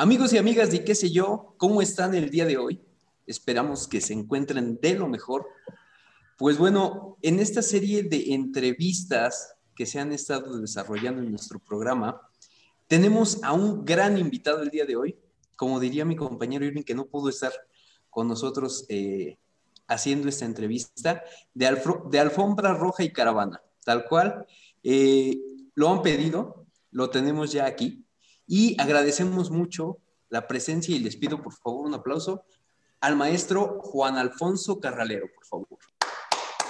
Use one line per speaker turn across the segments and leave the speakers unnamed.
Amigos y amigas de qué sé yo, ¿cómo están el día de hoy? Esperamos que se encuentren de lo mejor. Pues bueno, en esta serie de entrevistas que se han estado desarrollando en nuestro programa, tenemos a un gran invitado el día de hoy. Como diría mi compañero Irving, que no pudo estar con nosotros eh, haciendo esta entrevista, de, alfombra roja y caravana, tal cual. Eh, lo han pedido, lo tenemos ya aquí. Y agradecemos mucho la presencia y les pido por favor un aplauso al maestro Juan Alfonso Carralero, por favor.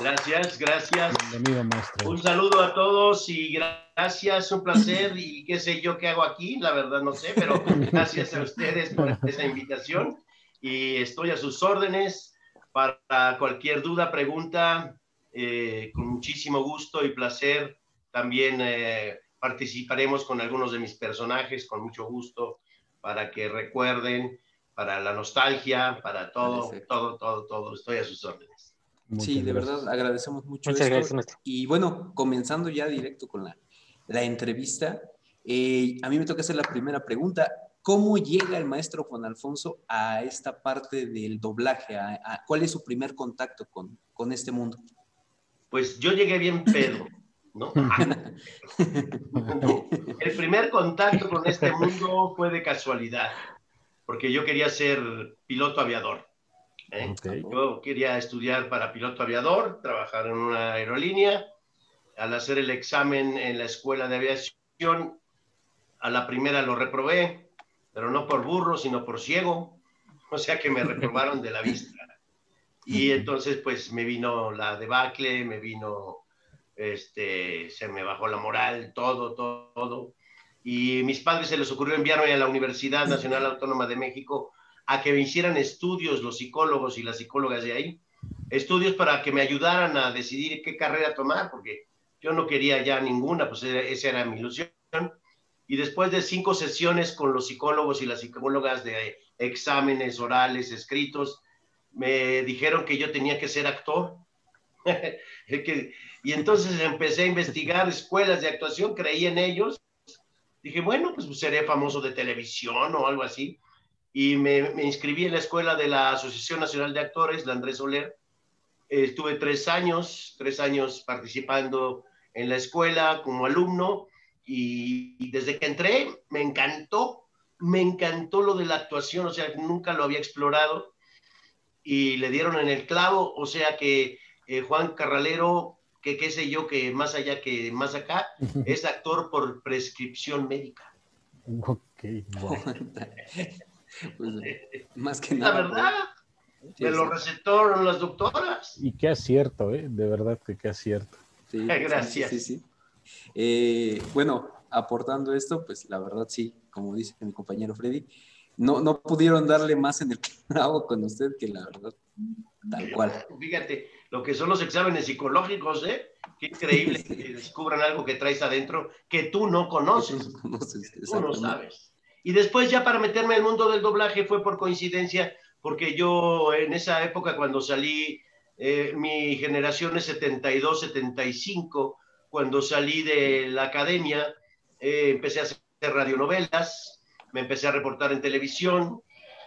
Gracias, gracias.
Bienvenido, maestro.
Un saludo a todos y gracias, un placer y qué sé yo qué hago aquí, la verdad no sé, pero gracias a ustedes por esa invitación y estoy a sus órdenes para cualquier duda, pregunta, eh, con muchísimo gusto y placer también eh, participaremos con algunos de mis personajes con mucho gusto para que recuerden, para la nostalgia, para todo, todo, todo, todo. Estoy a sus órdenes.
sí, de verdad, agradecemos mucho.
Muchas gracias,
Y bueno, comenzando ya directo con la, la entrevista, eh, a mí me toca hacer la primera pregunta. ¿Cómo llega el maestro Juan Alfonso a esta parte del doblaje? A, ¿Cuál es su primer contacto con, con este mundo?
Pues yo llegué bien pedo. ¿No? El primer contacto con este mundo fue de casualidad, porque yo quería ser piloto aviador. ¿eh? Yo quería estudiar para piloto aviador, trabajar en una aerolínea. Al hacer el examen en la escuela de aviación, a la primera lo reprobé, pero no por burro, sino por ciego. O sea que me reprobaron de la vista. Y entonces, pues me vino la debacle, me vino este, se me bajó la moral, todo, todo, todo. Y mis padres se les ocurrió enviarme a la Universidad Nacional Autónoma de México a que me hicieran estudios, los psicólogos y las psicólogas de ahí, estudios para que me ayudaran a decidir qué carrera tomar, porque yo no quería ya ninguna, pues esa era mi ilusión. Y después de cinco sesiones con los psicólogos y las psicólogas de exámenes orales, escritos, me dijeron que yo tenía que ser actor. y entonces empecé a investigar escuelas de actuación, creí en ellos. Dije, bueno, pues seré famoso de televisión o algo así. Y me, inscribí en la escuela de la Asociación Nacional de Actores, la Andrés Soler. estuve tres años, tres años participando en la escuela como alumno y, desde que entré me encantó, me encantó lo de la actuación, o sea, nunca lo había explorado y le dieron en el clavo, o sea que eh, Juan Carralero que qué sé yo, que más allá que más acá, es actor por prescripción médica.
Ok,
pues, más que nada.
La verdad, me lo recetaron las doctoras.
Y qué acierto, ¿eh? De verdad que qué acierto.
Sí, Gracias.
Sí, sí, eh, bueno, aportando esto, pues la verdad sí, como dice mi compañero Freddy, no, no pudieron darle más en el clavo con usted que la verdad, tal cual.
Fíjate, lo que son los exámenes psicológicos, ¿eh? Qué increíble que descubran algo que traes adentro que tú no conoces. tú no sabes. Y después ya para meterme en el mundo del doblaje fue por coincidencia, porque yo en esa época cuando salí, eh, mi generación es 72, 75, cuando salí de la academia, eh, empecé a hacer radionovelas, me empecé a reportar en televisión,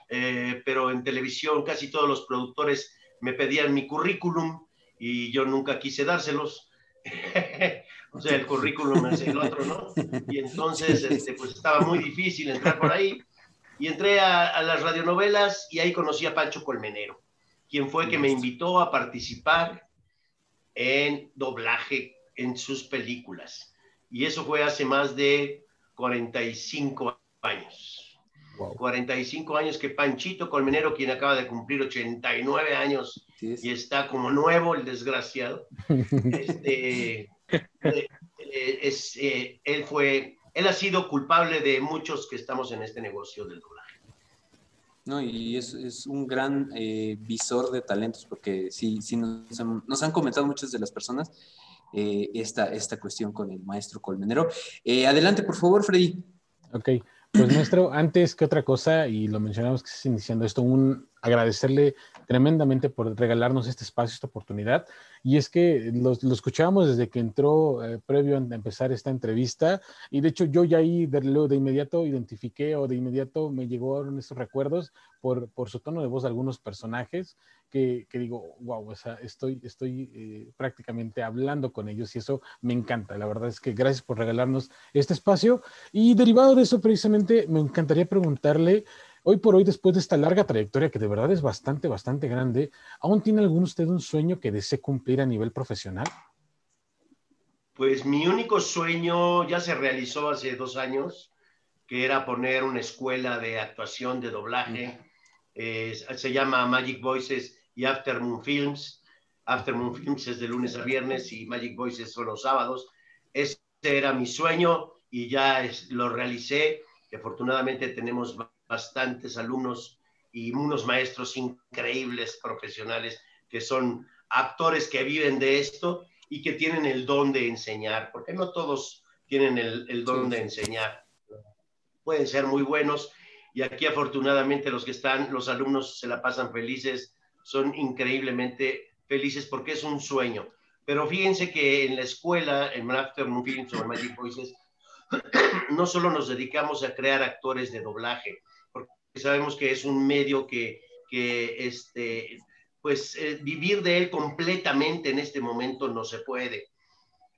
eh, pero en televisión casi todos los productores me pedían mi currículum y yo nunca quise dárselos. o sea, el currículum es el otro, ¿no? Y entonces, este, pues estaba muy difícil entrar por ahí. Y entré a, las radionovelas y ahí conocí a Pancho Colmenero, quien fue que me invitó a participar en doblaje en sus películas. Y eso fue hace más de 45 años. 45 años que Panchito Colmenero, quien acaba de cumplir 89 años y está como nuevo, el desgraciado, este, eh, eh, es, eh, él fue, él ha sido culpable de muchos que estamos en este negocio del doblaje.
No, y es, es un gran visor de talentos, porque sí, sí nos, han, nos han comentado muchas de las personas esta, esta cuestión con el maestro Colmenero. adelante, por favor, Freddy.
Ok. Pues nuestro, antes que otra cosa, y lo mencionamos que se iniciando esto, un agradecerle tremendamente por regalarnos este espacio, esta oportunidad. Y es que lo, escuchábamos desde que entró eh, previo a empezar esta entrevista, y de hecho yo ya ahí de, de inmediato identifiqué o de inmediato me llegaron esos recuerdos por, por su tono de voz de algunos personajes que, que digo, wow, o sea, estoy, estoy eh, prácticamente hablando con ellos y eso me encanta. La verdad es que gracias por regalarnos este espacio y derivado de eso precisamente me encantaría preguntarle... Hoy por hoy, después de esta larga trayectoria que de verdad es bastante, bastante grande, ¿aún tiene algún usted un sueño que desee cumplir a nivel profesional?
Pues mi único sueño ya se realizó hace dos años, que era poner una escuela de actuación de doblaje. se llama Magic Voices y Aftermoon Films. Aftermoon Films es de lunes a viernes y Magic Voices son los sábados. Ese era mi sueño y ya lo realicé. Afortunadamente tenemos bastantes alumnos y unos maestros increíbles profesionales que son actores que viven de esto y que tienen el don de enseñar, porque no todos tienen el, don de enseñar. Pueden ser muy buenos y aquí afortunadamente los que están, los alumnos se la pasan felices, son increíblemente felices porque es un sueño. Pero fíjense que en la escuela, en Afternoon Films o en Magic Voices, no solo nos dedicamos a crear actores de doblaje, sabemos que es un medio que, que este, pues eh, vivir de él completamente en este momento no se puede.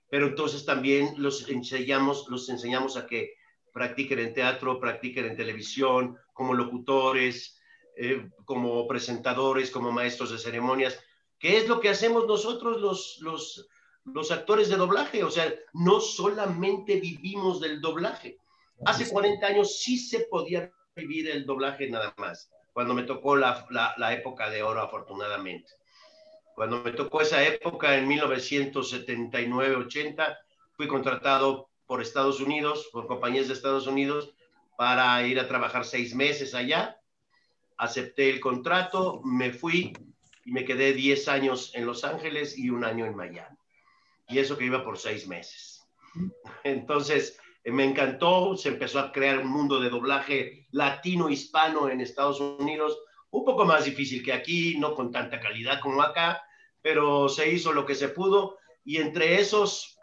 Pero entonces también los enseñamos, los enseñamos a que practiquen en teatro, practiquen en televisión, como locutores, eh, como presentadores, como maestros de ceremonias, ¿Qué es lo que hacemos nosotros los, los, los actores de doblaje. O sea, no solamente vivimos del doblaje. Hace 40 años sí se podía vivir el doblaje nada más, cuando me tocó la, la, época de oro, afortunadamente. Cuando me tocó esa época, en 1979-80, fui contratado por Estados Unidos, por compañías de Estados Unidos, para ir a trabajar seis meses allá. Acepté el contrato, me fui y me quedé 10 años en Los Ángeles y un año en Miami. Y eso que iba por seis meses. Entonces, me encantó, se empezó a crear un mundo de doblaje latino-hispano en Estados Unidos, un poco más difícil que aquí, no con tanta calidad como acá, pero se hizo lo que se pudo. Y entre esos,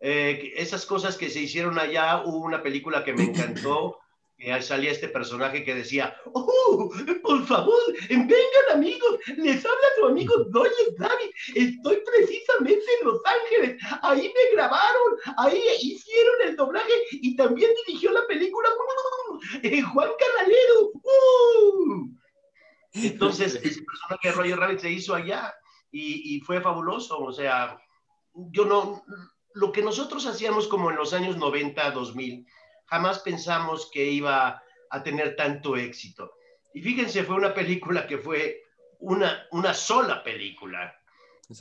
eh, esas cosas que se hicieron allá, hubo una película que me encantó, que salía este personaje que decía, ¡Oh, por favor, vengan amigos! Les habla tu amigo Doyle David. Estoy precisamente en Los Ángeles. Ahí me grabaron, ahí hicieron el doblaje y también dirigió la película eh, Juan Canalero. ¡Uh! Entonces, ese personaje de Roger Rabbit se hizo allá y, y fue fabuloso. O sea, yo no, lo que nosotros hacíamos como en los años 90, 2000, jamás pensamos que iba a tener tanto éxito. Y fíjense, fue una película que fue una, una sola película.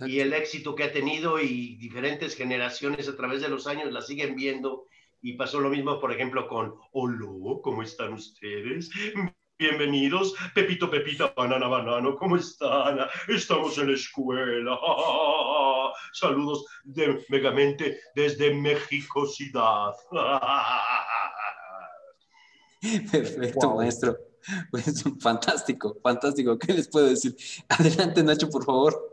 Y el éxito que ha tenido y diferentes generaciones a través de los años la siguen viendo. Y pasó lo mismo, por ejemplo, con Hola, ¿cómo están ustedes? Bienvenidos, Pepito, Pepita, Banana, Banano, ¿cómo están? Estamos en la escuela. Saludos de Megamente desde México,
Perfecto, maestro. Pues fantástico, fantástico. ¿Qué les puedo decir? Adelante, Nacho, por favor.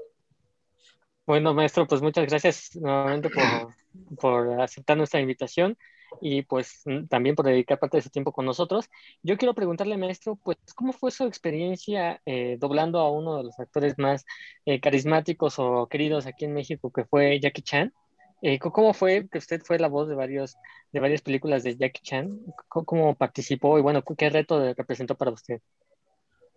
Bueno, maestro, pues muchas gracias nuevamente por, por aceptar nuestra invitación y pues también por dedicar parte de su tiempo con nosotros. Yo quiero preguntarle, maestro, pues, ¿cómo fue su experiencia eh, doblando a uno de los actores más eh, carismáticos o queridos aquí en México, que fue Jackie Chan? Eh, ¿Cómo fue que usted fue la voz de, varios, de varias películas de Jackie Chan? ¿Cómo, participó y bueno, qué reto representó para usted?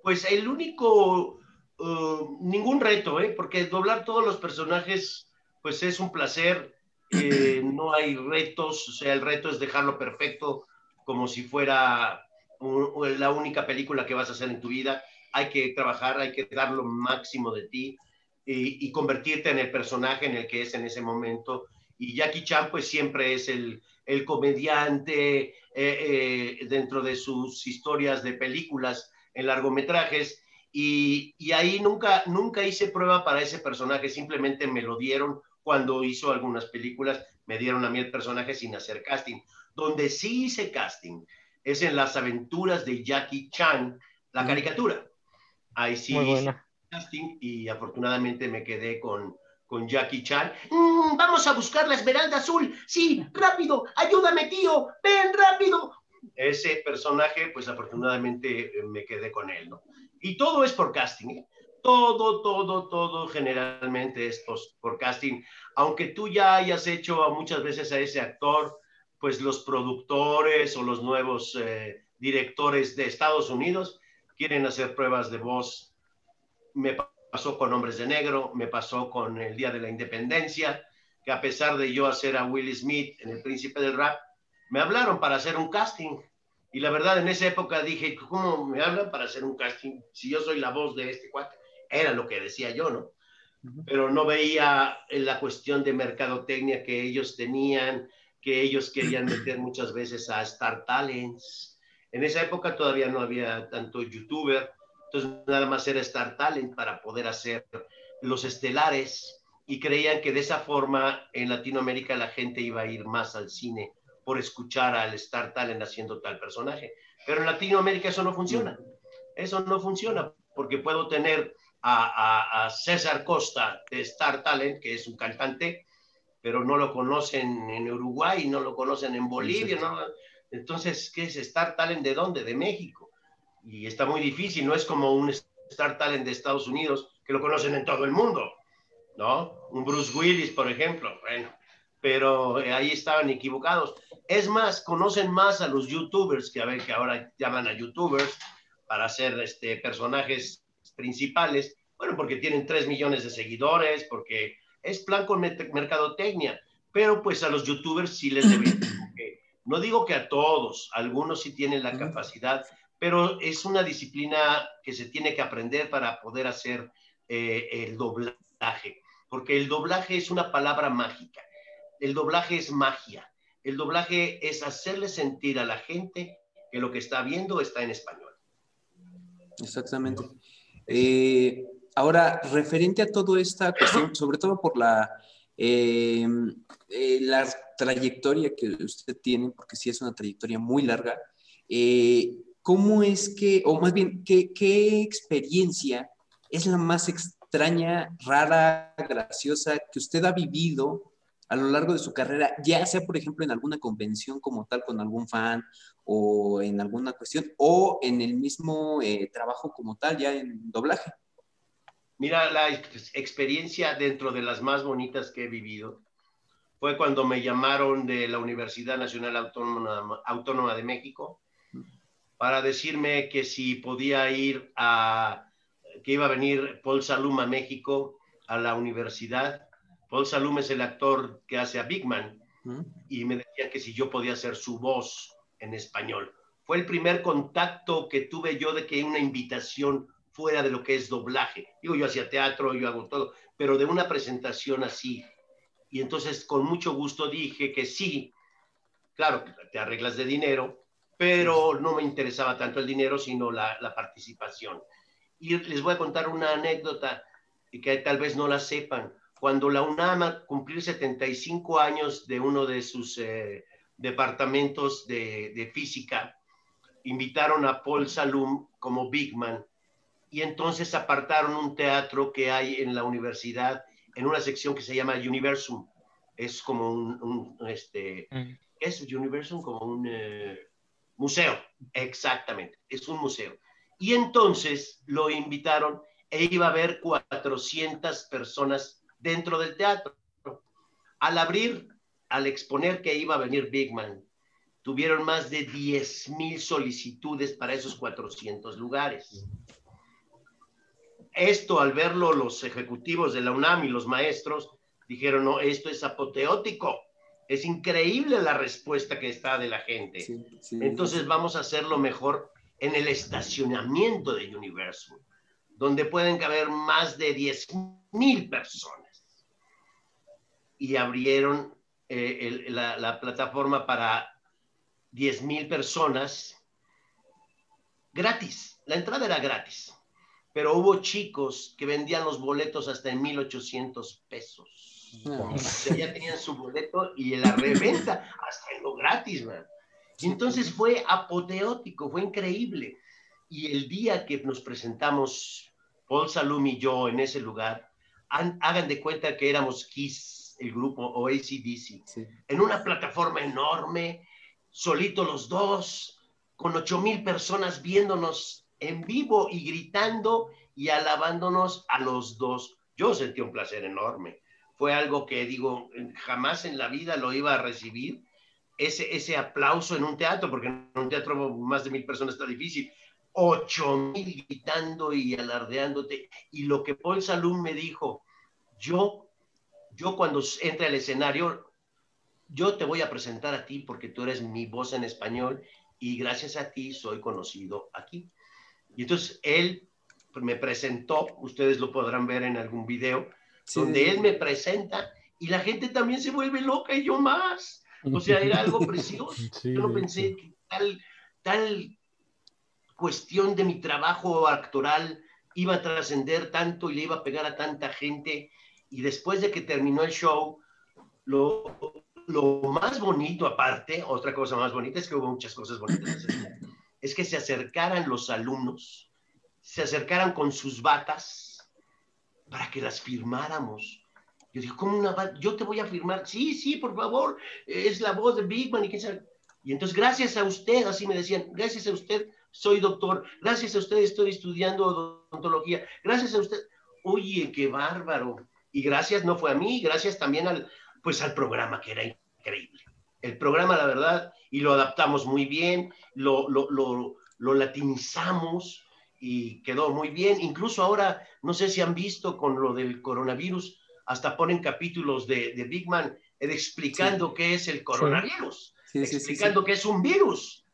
Pues el único, uh, ningún reto, ¿eh? porque doblar todos los personajes, pues es un placer, eh, no hay retos, o sea, el reto es dejarlo perfecto como si fuera la única película que vas a hacer en tu vida. Hay que trabajar, hay que dar lo máximo de ti y, y convertirte en el personaje en el que es en ese momento y Jackie Chan pues siempre es el, el comediante eh, eh, dentro de sus historias de películas en largometrajes y, y, ahí nunca, nunca hice prueba para ese personaje, simplemente me lo dieron cuando hizo algunas películas, me dieron a mí el personaje sin hacer casting. Donde sí hice casting es en las aventuras de Jackie Chan, la mm. caricatura. Ahí sí hice casting y afortunadamente me quedé con, con Jackie Chan. Mm, vamos a buscar la esmeralda azul. Sí, rápido, ayúdame, tío. Ven rápido. Ese personaje, pues afortunadamente eh, me quedé con él, ¿no? Y todo es por casting, ¿eh? Todo, todo, todo generalmente es por casting. Aunque tú ya hayas hecho muchas veces a ese actor, pues los productores o los nuevos eh, directores de Estados Unidos quieren hacer pruebas de voz. Me pasó con Hombres de Negro, me pasó con el Día de la Independencia, que a pesar de yo hacer a Will Smith en El Príncipe del Rap, me hablaron para hacer un casting. Y la verdad, en esa época dije, ¿cómo me hablan para hacer un casting si yo soy la voz de este cuate? Era lo que decía yo, ¿no? Pero no veía en la cuestión de mercadotecnia que ellos tenían, que ellos querían meter muchas veces a Star Talents. En esa época todavía no había tanto youtuber, entonces nada más era Star Talent para poder hacer los estelares y creían que de esa forma en Latinoamérica la gente iba a ir más al cine por escuchar al Star Talent haciendo tal personaje. Pero en Latinoamérica eso no funciona. Eso no funciona porque puedo tener a, César Costa de Star Talent, que es un cantante, pero no lo conocen en Uruguay, no lo conocen en Bolivia. ¿no? Entonces, ¿qué es Star Talent de dónde? De México y está muy difícil, no es como un Star Talent de Estados Unidos que lo conocen en todo el mundo, ¿no? Un Bruce Willis, por ejemplo, bueno, pero eh, ahí estaban equivocados. Es más, conocen más a los youtubers, que a ver, que ahora llaman a youtubers para ser este, personajes principales, bueno, porque tienen 3 millones de seguidores, porque es plan con mercadotecnia, pero pues a los youtubers sí les deben, no digo que a todos, algunos sí tienen la capacidad pero es una disciplina que se tiene que aprender para poder hacer eh, el doblaje, porque el doblaje es una palabra mágica, el doblaje es magia, el doblaje es hacerle sentir a la gente que lo que está viendo está en español.
Exactamente. Eh, ahora, referente a toda esta cuestión, sobre todo por la, eh, la trayectoria que usted tiene, porque sí es una trayectoria muy larga, ¿cómo es que, o más bien, ¿qué, qué experiencia es la más extraña, rara, graciosa que usted ha vivido a lo largo de su carrera, ya sea, por ejemplo, en alguna convención como tal con algún fan o en alguna cuestión, o en el mismo eh, trabajo como tal, ya en doblaje?
Mira, la experiencia dentro de las más bonitas que he vivido fue cuando me llamaron de la Universidad Nacional Autónoma, Autónoma de México para decirme que si podía ir a, que iba a venir Paul Salum a México, a la universidad. Paul Salum es el actor que hace a Big Man y me decía que si yo podía hacer su voz en español. Fue el primer contacto que tuve yo de que una invitación fuera de lo que es doblaje. Digo, yo hacía teatro, yo hago todo, pero de una presentación así. Y entonces con mucho gusto dije que sí. Claro, te arreglas de dinero, pero no me interesaba tanto el dinero, sino la, participación. Y les voy a contar una anécdota y que tal vez no la sepan. Cuando la UNAM cumplir 75 años de uno de sus eh, departamentos de, de, física, invitaron a Paul Salum como Big Man y entonces apartaron un teatro que hay en la universidad en una sección que se llama Universum. Es como un, este, mm. es Universum como un... Eh, Museo, exactamente, es un museo. Y entonces lo invitaron e iba a haber 400 personas dentro del teatro. Al abrir, al exponer que iba a venir Big Man, tuvieron más de 10 mil solicitudes para esos 400 lugares. Esto, al verlo los ejecutivos de la UNAM y los maestros, dijeron, no, esto es apoteótico es increíble la respuesta que está de la gente. Entonces vamos a hacerlo mejor en el estacionamiento de Universal, donde pueden caber más de 10 mil personas. Y abrieron eh, la, la, plataforma para 10 mil personas gratis. La entrada era gratis, pero hubo chicos que vendían los boletos hasta en 1.800 pesos ya tenían su boleto y la reventa, hasta en lo gratis, man. entonces fue apoteótico, fue increíble. Y el día que nos presentamos, Paul Salum y yo en ese lugar, hagan de cuenta que éramos Kiss, el grupo, o ACDC, en una plataforma enorme, solito los dos, con ocho mil personas viéndonos en vivo y gritando y alabándonos a los dos. Yo sentí un placer enorme. Fue algo que digo, jamás en la vida lo iba a recibir, ese, ese aplauso en un teatro, porque en un teatro más de mil personas está difícil, ocho mil gritando y alardeándote. Y lo que Paul Salum me dijo, yo, yo cuando entre al escenario, yo te voy a presentar a ti porque tú eres mi voz en español y gracias a ti soy conocido aquí. Y entonces él me presentó, ustedes lo podrán ver en algún video, donde él me presenta y la gente también se vuelve loca y yo más. O sea, era algo precioso. yo no pensé que tal, tal cuestión de mi trabajo actoral iba a trascender tanto y le iba a pegar a tanta gente. Y después de que terminó el show, lo, lo más bonito aparte, otra cosa más bonita, es que hubo muchas cosas bonitas, es que se acercaran los alumnos, se acercaran con sus batas para que las firmáramos. Yo digo, ¿cómo una? Yo te voy a firmar. Sí, sí, por favor, es la voz de Big Man y qué Y entonces, gracias a usted, así me decían, gracias a usted soy doctor, gracias a usted estoy estudiando odontología, gracias a usted, oye, qué bárbaro. Y gracias no fue a mí, gracias también al, pues al programa que era increíble. El programa, la verdad, y lo adaptamos muy bien, lo, lo, lo, lo latinizamos y quedó muy bien. Incluso ahora, no sé si han visto con lo del coronavirus, hasta ponen capítulos de, de Big Man explicando qué es el coronavirus, explicando qué es un virus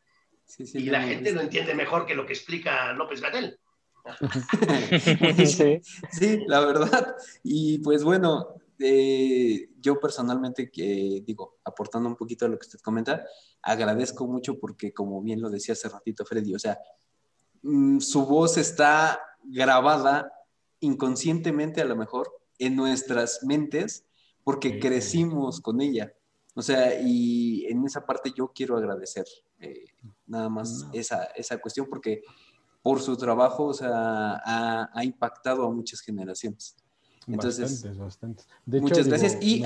y la gente lo entiende mejor que lo que explica López Gatel.
sí. la verdad. Y pues bueno, eh, yo personalmente, que digo, aportando un poquito a lo que usted comenta, agradezco mucho porque, como bien lo decía hace ratito Freddy, o sea, su voz está grabada inconscientemente a lo mejor en nuestras mentes porque crecimos con ella. O sea, y en esa parte yo quiero agradecer eh, nada más esa, esa cuestión porque por su trabajo, o sea, ha, impactado a muchas generaciones. Entonces, bastantes, bastantes.
muchas gracias. Y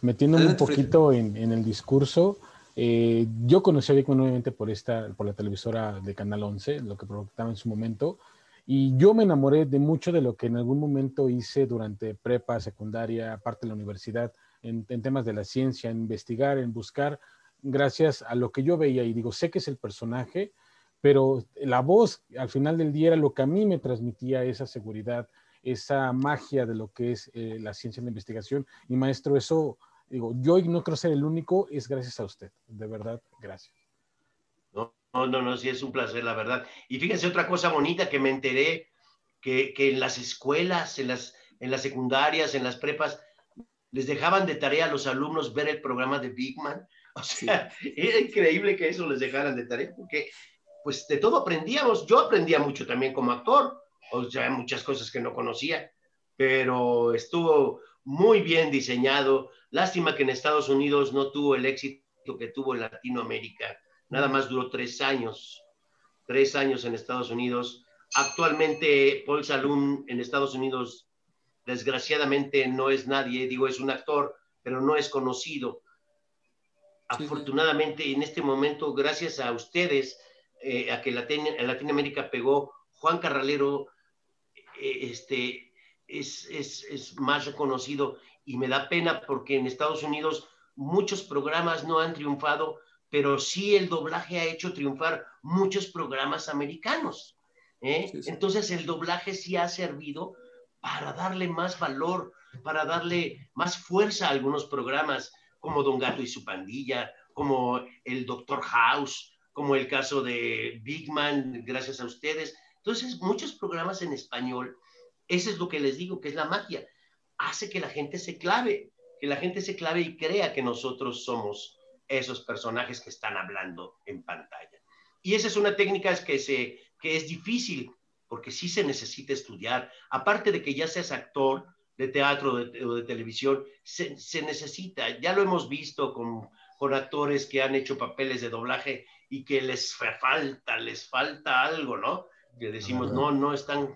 metiéndome un poquito en, en, el discurso, eh, yo conocí a Vic nuevamente por, esta, por la televisora de Canal 11, lo que provocaba en su momento, y yo me enamoré de mucho de lo que en algún momento hice durante prepa, secundaria, parte de la universidad, en, temas de la ciencia, en investigar, en buscar, gracias a lo que yo veía y digo, sé que es el personaje, pero la voz al final del día era lo que a mí me transmitía esa seguridad, esa magia de lo que es eh, la ciencia de la investigación. Y maestro, eso, digo, yo no creo ser el único, es gracias a usted, de verdad, gracias.
No, no, no, sí es un placer, la verdad. Y fíjense otra cosa bonita que me enteré, que, que en las escuelas, en las, en las secundarias, en las prepas, les dejaban de tarea a los alumnos ver el programa de Big Man. O sea, era increíble que eso les dejaran de tarea, porque pues de todo aprendíamos. Yo aprendía mucho también como actor, o sea, muchas cosas que no conocía, pero estuvo muy bien diseñado. Lástima que en Estados Unidos no tuvo el éxito que tuvo en Latinoamérica. Nada más duró tres años, tres años en Estados Unidos. Actualmente Paul Salum en Estados Unidos desgraciadamente no es nadie, digo, es un actor, pero no es conocido. Afortunadamente, en este momento, gracias a ustedes, eh, a que Latinoamérica pegó, Juan Carralero eh, este, es, es, es más reconocido y me da pena porque en Estados Unidos muchos programas no han triunfado, pero sí el doblaje ha hecho triunfar muchos programas americanos. ¿eh? Entonces el doblaje sí ha servido para darle más valor, para darle más fuerza a algunos programas como Don Gato y su pandilla, como el Doctor House, como el caso de Big Man, gracias a ustedes. Entonces, muchos programas en español, eso es lo que les digo, que es la magia, hace que la gente se clave, que la gente se clave y crea que nosotros somos esos personajes que están hablando en pantalla. Y esa es una técnica que, se, que es difícil porque sí se necesita estudiar. Aparte de que ya seas actor de teatro o de, televisión, se, necesita, ya lo hemos visto con, con actores que han hecho papeles de doblaje y que les falta, les falta algo, ¿no? Que decimos, no, no están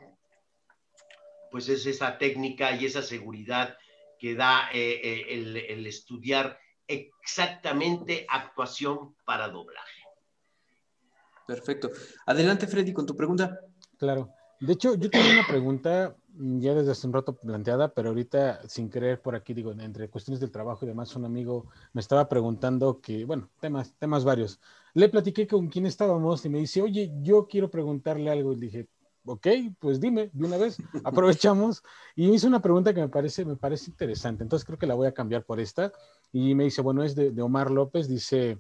pues es esa técnica y esa seguridad que da eh, eh, el, estudiar exactamente actuación para doblaje.
Perfecto. Adelante, Freddy, con tu pregunta.
Claro. De hecho, yo tengo una pregunta ya desde hace un rato planteada, pero ahorita sin querer por aquí, digo, entre cuestiones del trabajo y demás, un amigo me estaba preguntando que, bueno, temas, temas varios. Le platiqué con quién estábamos y me dice, oye, yo quiero preguntarle algo. Y dije, ok, pues dime de una vez, aprovechamos. Y me hizo una pregunta que me parece, me parece interesante, entonces creo que la voy a cambiar por esta. Y me dice, bueno, es de, de Omar López, dice,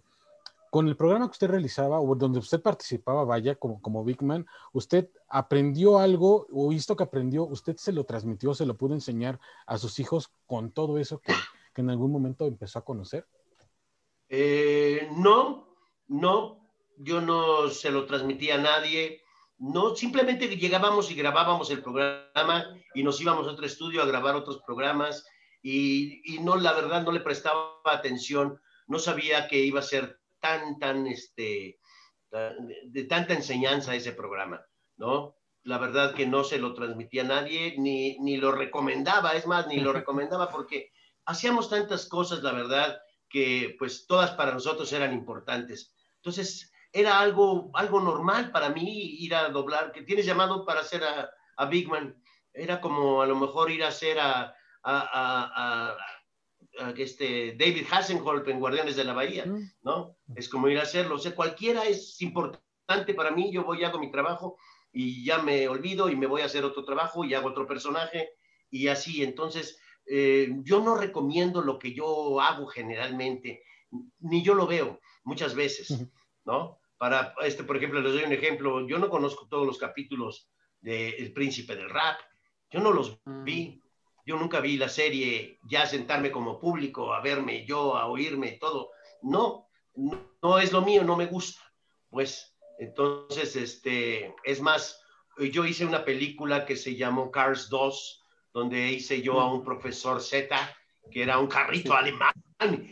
con el programa que usted realizaba o donde usted participaba, vaya, como, como Big Man, ¿usted aprendió algo o visto que aprendió, usted se lo transmitió, se lo pudo enseñar a sus hijos con todo eso que, que en algún momento empezó a conocer?
Eh, no, no, yo no se lo transmití a nadie. No, simplemente llegábamos y grabábamos el programa y nos íbamos a otro estudio a grabar otros programas y, y no, la verdad, no le prestaba atención, no sabía que iba a ser tan, tan, este, de tanta enseñanza ese programa, ¿no? La verdad que no se lo transmitía a nadie, ni, ni lo recomendaba, es más, ni lo recomendaba porque hacíamos tantas cosas, la verdad, que pues todas para nosotros eran importantes. Entonces, era algo, algo normal para mí ir a doblar, que tienes llamado para hacer a, a Big Man. Era como a lo mejor ir a hacer a, a, este David Hasselhoff en Guardianes de la Bahía, ¿no? Es como ir a hacerlo. O sea, cualquiera es importante para mí. Yo voy y hago mi trabajo y ya me olvido y me voy a hacer otro trabajo y hago otro personaje y así. Entonces, eh, yo no recomiendo lo que yo hago generalmente, ni yo lo veo muchas veces, ¿no? Para, este, por ejemplo, les doy un ejemplo. Yo no conozco todos los capítulos de El Príncipe del Rap. Yo no los vi. Yo nunca vi la serie ya sentarme como público a verme yo, a oírme, todo. No, no, es lo mío, no me gusta. Pues entonces, este, es más, yo hice una película que se llamó Cars 2, donde hice yo a un profesor Z, que era un carrito alemán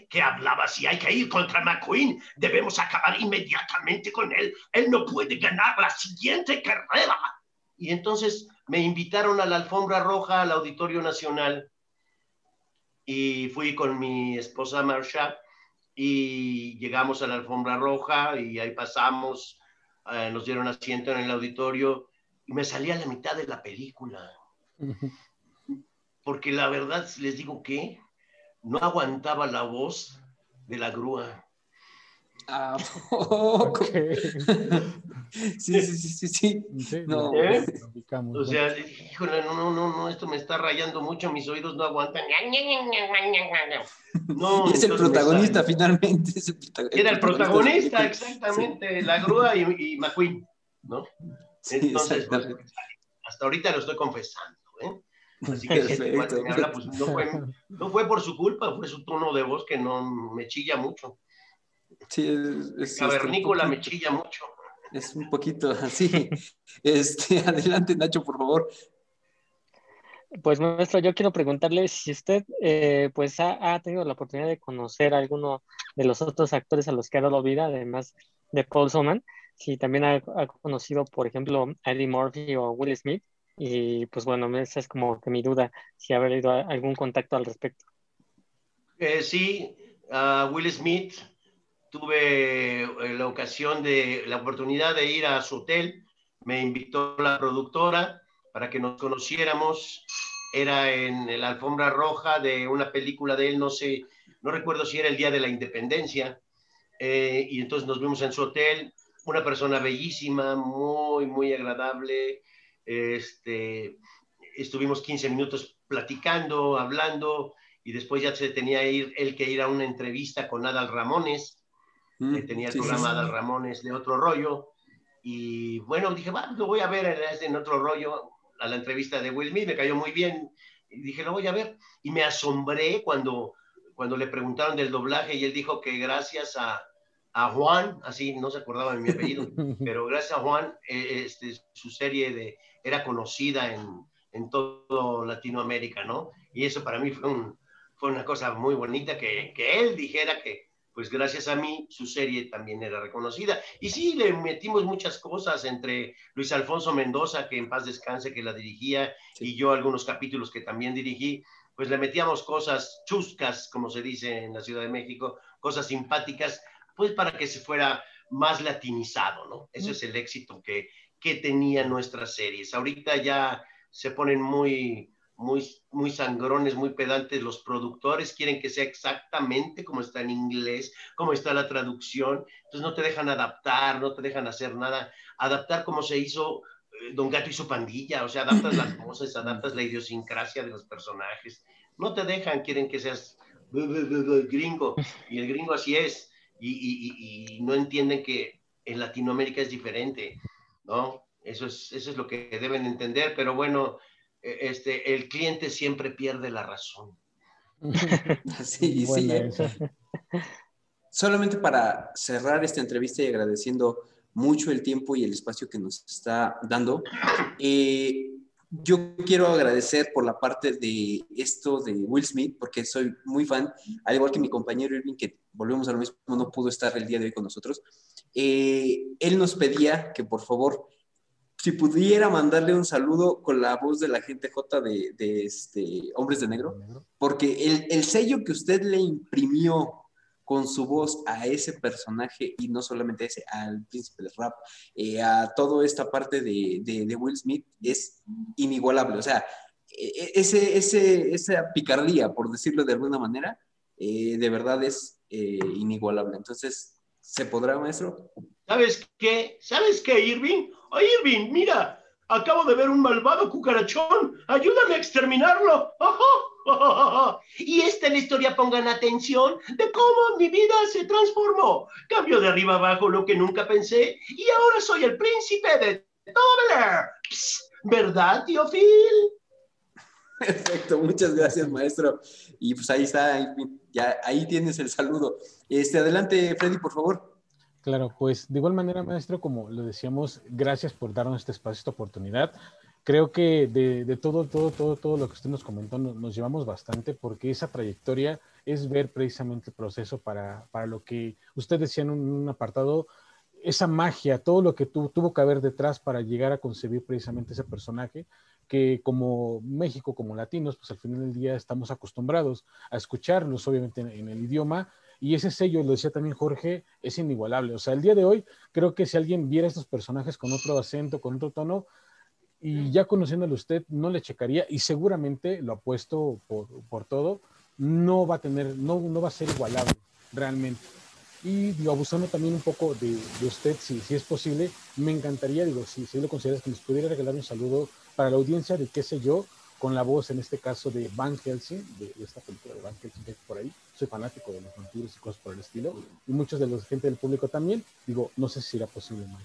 que hablaba si hay que ir contra McQueen, debemos acabar inmediatamente con él. Él no puede ganar la siguiente carrera. Y entonces me invitaron a la alfombra roja al Auditorio Nacional y fui con mi esposa Marsha y llegamos a la alfombra roja y ahí pasamos, eh, nos dieron asiento en el auditorio y me salí a la mitad de la película. Porque la verdad, les digo que no aguantaba la voz de la grúa.
Ah, sí, sí, sí, sí, sí. No.
¿Eh? O sea, híjole, no, no, no, no, esto me está rayando mucho, mis oídos no aguantan.
No, es el protagonista, finalmente. Es el
protagonista, Era el protagonista, exactamente, la grúa y, y McQueen, ¿no? Entonces, pues, hasta ahorita lo estoy confesando. Así que me habla, pues no fue, no fue por su culpa, fue su tono de voz que no me chilla mucho.
Sí, es, es
cavernícola me chilla mucho.
Es un poquito así. Este, adelante, Nacho, por favor.
Pues maestro, yo quiero preguntarle si usted eh, pues ha, tenido la oportunidad de conocer a alguno de los otros actores a los que ha dado vida, además de Paul Soman, si también ha, conocido, por ejemplo, a Eddie Murphy o Will Smith, y pues bueno, esa es como que mi duda, si ha habido algún contacto al respecto.
Eh, sí, Will Smith, tuve eh, la ocasión de, la oportunidad de ir a su hotel, me invitó la productora para que nos conociéramos, era en la alfombra roja de una película de él, no sé, no recuerdo si era el Día de la Independencia, eh, y entonces nos vimos en su hotel, una persona bellísima, muy, muy agradable, este, estuvimos 15 minutos platicando, hablando, y después ya se tenía ir, él que ir a una entrevista con Adal Ramones, Mm, tenía el programa de Ramones de otro rollo. Y bueno, dije, va, lo voy a ver en, otro rollo, a la entrevista de Will Smith, me cayó muy bien. Y dije, lo voy a ver. Y me asombré cuando, cuando le preguntaron del doblaje y él dijo que gracias a, a Juan, así no se acordaba de mi apellido, pero gracias a Juan, eh, este, su serie de, era conocida en, en todo Latinoamérica, ¿no? Y eso para mí fue, un, fue una cosa muy bonita que, que él dijera que, pues gracias a mí su serie también era reconocida. Y sí, le metimos muchas cosas entre Luis Alfonso Mendoza, que en paz descanse, que la dirigía, y yo algunos capítulos que también dirigí, pues le metíamos cosas chuscas, como se dice en la Ciudad de México, cosas simpáticas, pues para que se fuera más latinizado, ¿no? Ese es el éxito que, que tenían nuestras series. Ahorita ya se ponen muy, muy, muy sangrones, muy pedantes los productores, quieren que sea exactamente como está en inglés, como está la traducción, entonces no te dejan adaptar, no te dejan hacer nada, adaptar como se hizo eh, Don Gato y su pandilla, o sea, adaptas las voces, adaptas la idiosincrasia de los personajes, no te dejan, quieren que seas gringo, y el gringo así es, y, y no entienden que en Latinoamérica es diferente, ¿no? Eso es, eso es lo que deben entender, pero bueno, e, este, el cliente siempre pierde la razón.
sí, sí. ¿eh? Solamente para cerrar esta entrevista y agradeciendo mucho el tiempo y el espacio que nos está dando, eh, yo quiero agradecer por la parte de esto de Will Smith, porque soy muy fan, al igual que mi compañero Irving, que volvemos a lo mismo, no pudo estar el día de hoy con nosotros. Eh, él nos pedía que por favor si pudiera mandarle un saludo con la voz de la gente J de, este, Hombres de Negro, porque el, el, sello que usted le imprimió con su voz a ese personaje, y no solamente a ese, al príncipe del rap, eh, a toda esta parte de, de, Will Smith, es inigualable. O sea, e, e, ese, ese, esa picardía, por decirlo de alguna manera, eh, de verdad es eh, inigualable. Entonces, ¿se podrá, maestro?
¿Sabes qué? ¿Sabes qué, Irving? Oh, Irving, mira, acabo de ver un malvado cucarachón. Ayúdame a exterminarlo. Y esta es la historia, pongan atención, de cómo mi vida se transformó. Cambio de arriba abajo lo que nunca pensé y ahora soy el príncipe de Tobeler. ¿Verdad, tío Phil?
Perfecto, muchas gracias, maestro. Y pues ahí está, ya ahí tienes el saludo. Este, adelante, Freddy, por favor.
Claro, pues de igual manera, maestro, como lo decíamos, gracias por darnos este espacio, esta oportunidad. Creo que de, todo, todo, todo, todo lo que usted nos comentó nos, llevamos bastante porque esa trayectoria es ver precisamente el proceso para, para lo que usted decía en un, apartado, esa magia, todo lo que tuvo que haber detrás para llegar a concebir precisamente ese personaje que como México, como latinos, pues al final del día estamos acostumbrados a escucharlos, obviamente en el idioma, y ese sello, lo decía también Jorge, es inigualable. O sea, el día de hoy, creo que si alguien viera estos personajes con otro acento, con otro tono, y ya conociéndolo usted, no le checaría, y seguramente, lo apuesto por, por todo, no va a tener, no, no va a ser igualable realmente. Y digo, abusando también un poco de, de usted, si, si, es posible, me encantaría, digo, si, si lo consideras que nos pudiera regalar un saludo para la audiencia de qué sé yo, con la voz en este caso de Van Helsing, de, esta película de Van Helsing que por ahí. Soy fanático de los vampiros y cosas por el estilo. Y muchos de los gente del público también. Digo, no sé si será posible más.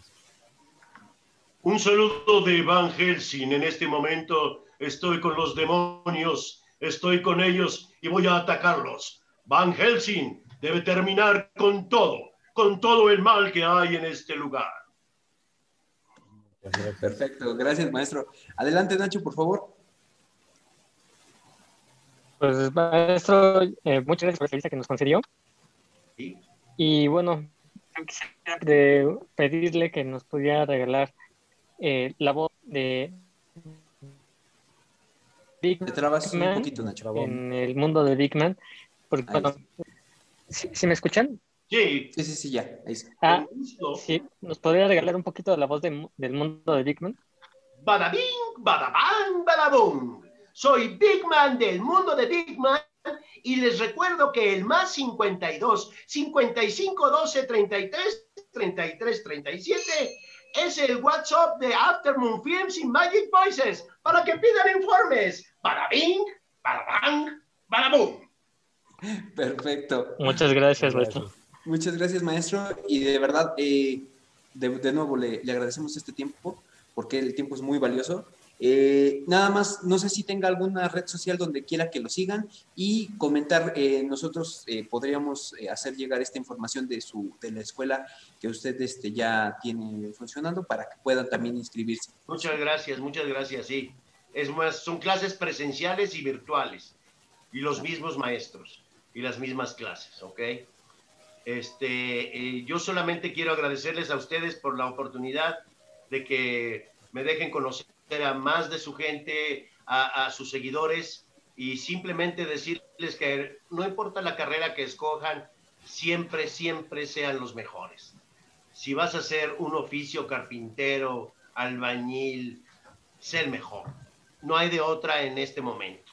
Un saludo de Van Helsing. En este momento estoy con los demonios, estoy con ellos y voy a atacarlos. Van Helsing debe terminar con todo, con todo el mal que hay en este lugar.
Perfecto, gracias maestro. Adelante Nacho, por favor.
Pues maestro, eh, muchas gracias por la entrevista que nos concedió. Y bueno, quisiera de pedirle que nos pudiera regalar eh, la voz de
Big Man
en el mundo de Big Man. Porque, ¿sí, me escuchan?
Sí.
Sí, sí, sí, ya.
Ah, sí, ¿nos podría regalar un poquito de la voz del mundo de Big Man?
Badabing, badabang, badabum. Soy Big Man del mundo de Big Man y les recuerdo que el más 52 55 12 33 33 37 es el WhatsApp de Aftermoon Films y Magic Voices para que pidan informes. Para Bing, para Bang, para Boom.
Perfecto.
Muchas gracias, maestro.
Muchas gracias, maestro. Y de verdad, eh, de, nuevo le, le agradecemos este tiempo porque el tiempo es muy valioso eh, nada más, no sé si tenga alguna red social donde quiera que lo sigan y comentar, eh, nosotros eh, podríamos hacer llegar esta información de, su, de la escuela que usted este, ya tiene funcionando para que puedan también inscribirse.
Muchas gracias, muchas gracias, sí. Es más, son clases presenciales y virtuales y los mismos maestros y las mismas clases, ¿ok? Este, yo solamente quiero agradecerles a ustedes por la oportunidad de que me dejen conocer a más de su gente, a, sus seguidores y simplemente decirles que no importa la carrera que escojan, siempre, siempre sean los mejores. Si vas a hacer un oficio carpintero, albañil, sé mejor. No hay de otra en este momento.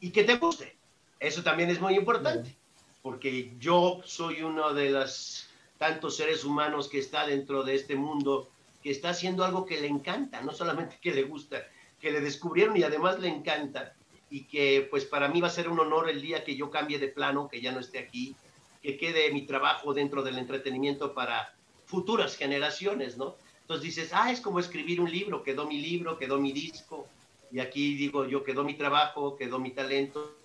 Y que te guste. Eso también es muy importante, porque yo soy uno de los tantos seres humanos que está dentro de este mundo, que está haciendo algo que le encanta, no solamente que le gusta, que le descubrieron y además le encanta y que pues para mí va a ser un honor el día que yo cambie de plano, que ya no esté aquí, que quede mi trabajo dentro del entretenimiento para futuras generaciones, ¿no? Entonces dices, ah, es como escribir un libro, quedó mi libro, quedó mi disco, y aquí digo yo, quedó mi trabajo, quedó mi talento,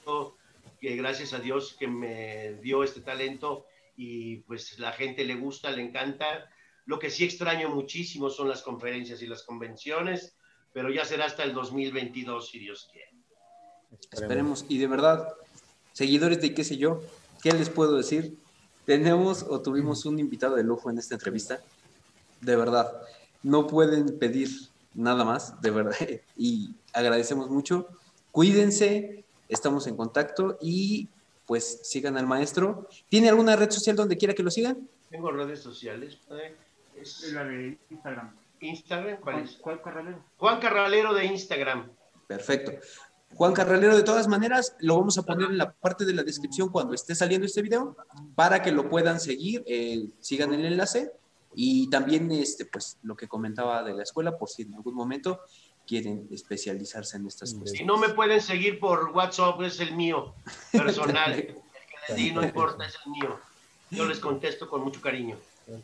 que gracias a Dios que me dio este talento y pues la gente le gusta, le encanta. Lo que sí extraño muchísimo son las conferencias y las convenciones, pero ya será hasta el 2022, si Dios quiere.
Esperemos. Y de verdad, seguidores de qué sé yo, ¿qué les puedo decir? Tenemos o tuvimos un invitado de lujo en esta entrevista. De verdad, no pueden pedir nada más, de verdad. Y agradecemos mucho. Cuídense, estamos en contacto y pues sigan al maestro. ¿Tiene alguna red social donde quiera que lo sigan?
Tengo redes sociales.
Es la de Instagram.
Instagram, ¿cuál es?
Juan Carralero.
Juan Carralero de Instagram.
Perfecto. Juan Carralero, de todas maneras, lo vamos a poner en la parte de la descripción cuando esté saliendo este video para que lo puedan seguir, eh, sigan el enlace y también este, pues, lo que comentaba de la escuela, por si en algún momento quieren especializarse en estas cosas.
Si no me pueden seguir por WhatsApp, es el mío personal. el que les di, no importa, es el mío. Yo les contesto con mucho cariño.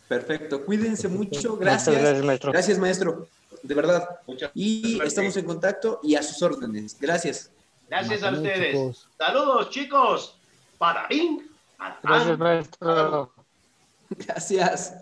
Perfecto, cuídense mucho, gracias.
Gracias, maestro.
Gracias, maestro, de verdad.
Muchas
Y estamos en contacto y a sus órdenes. Gracias.
Gracias a ustedes.
chicos.
Saludos, chicos. Para.
Gracias, maestro.
Gracias.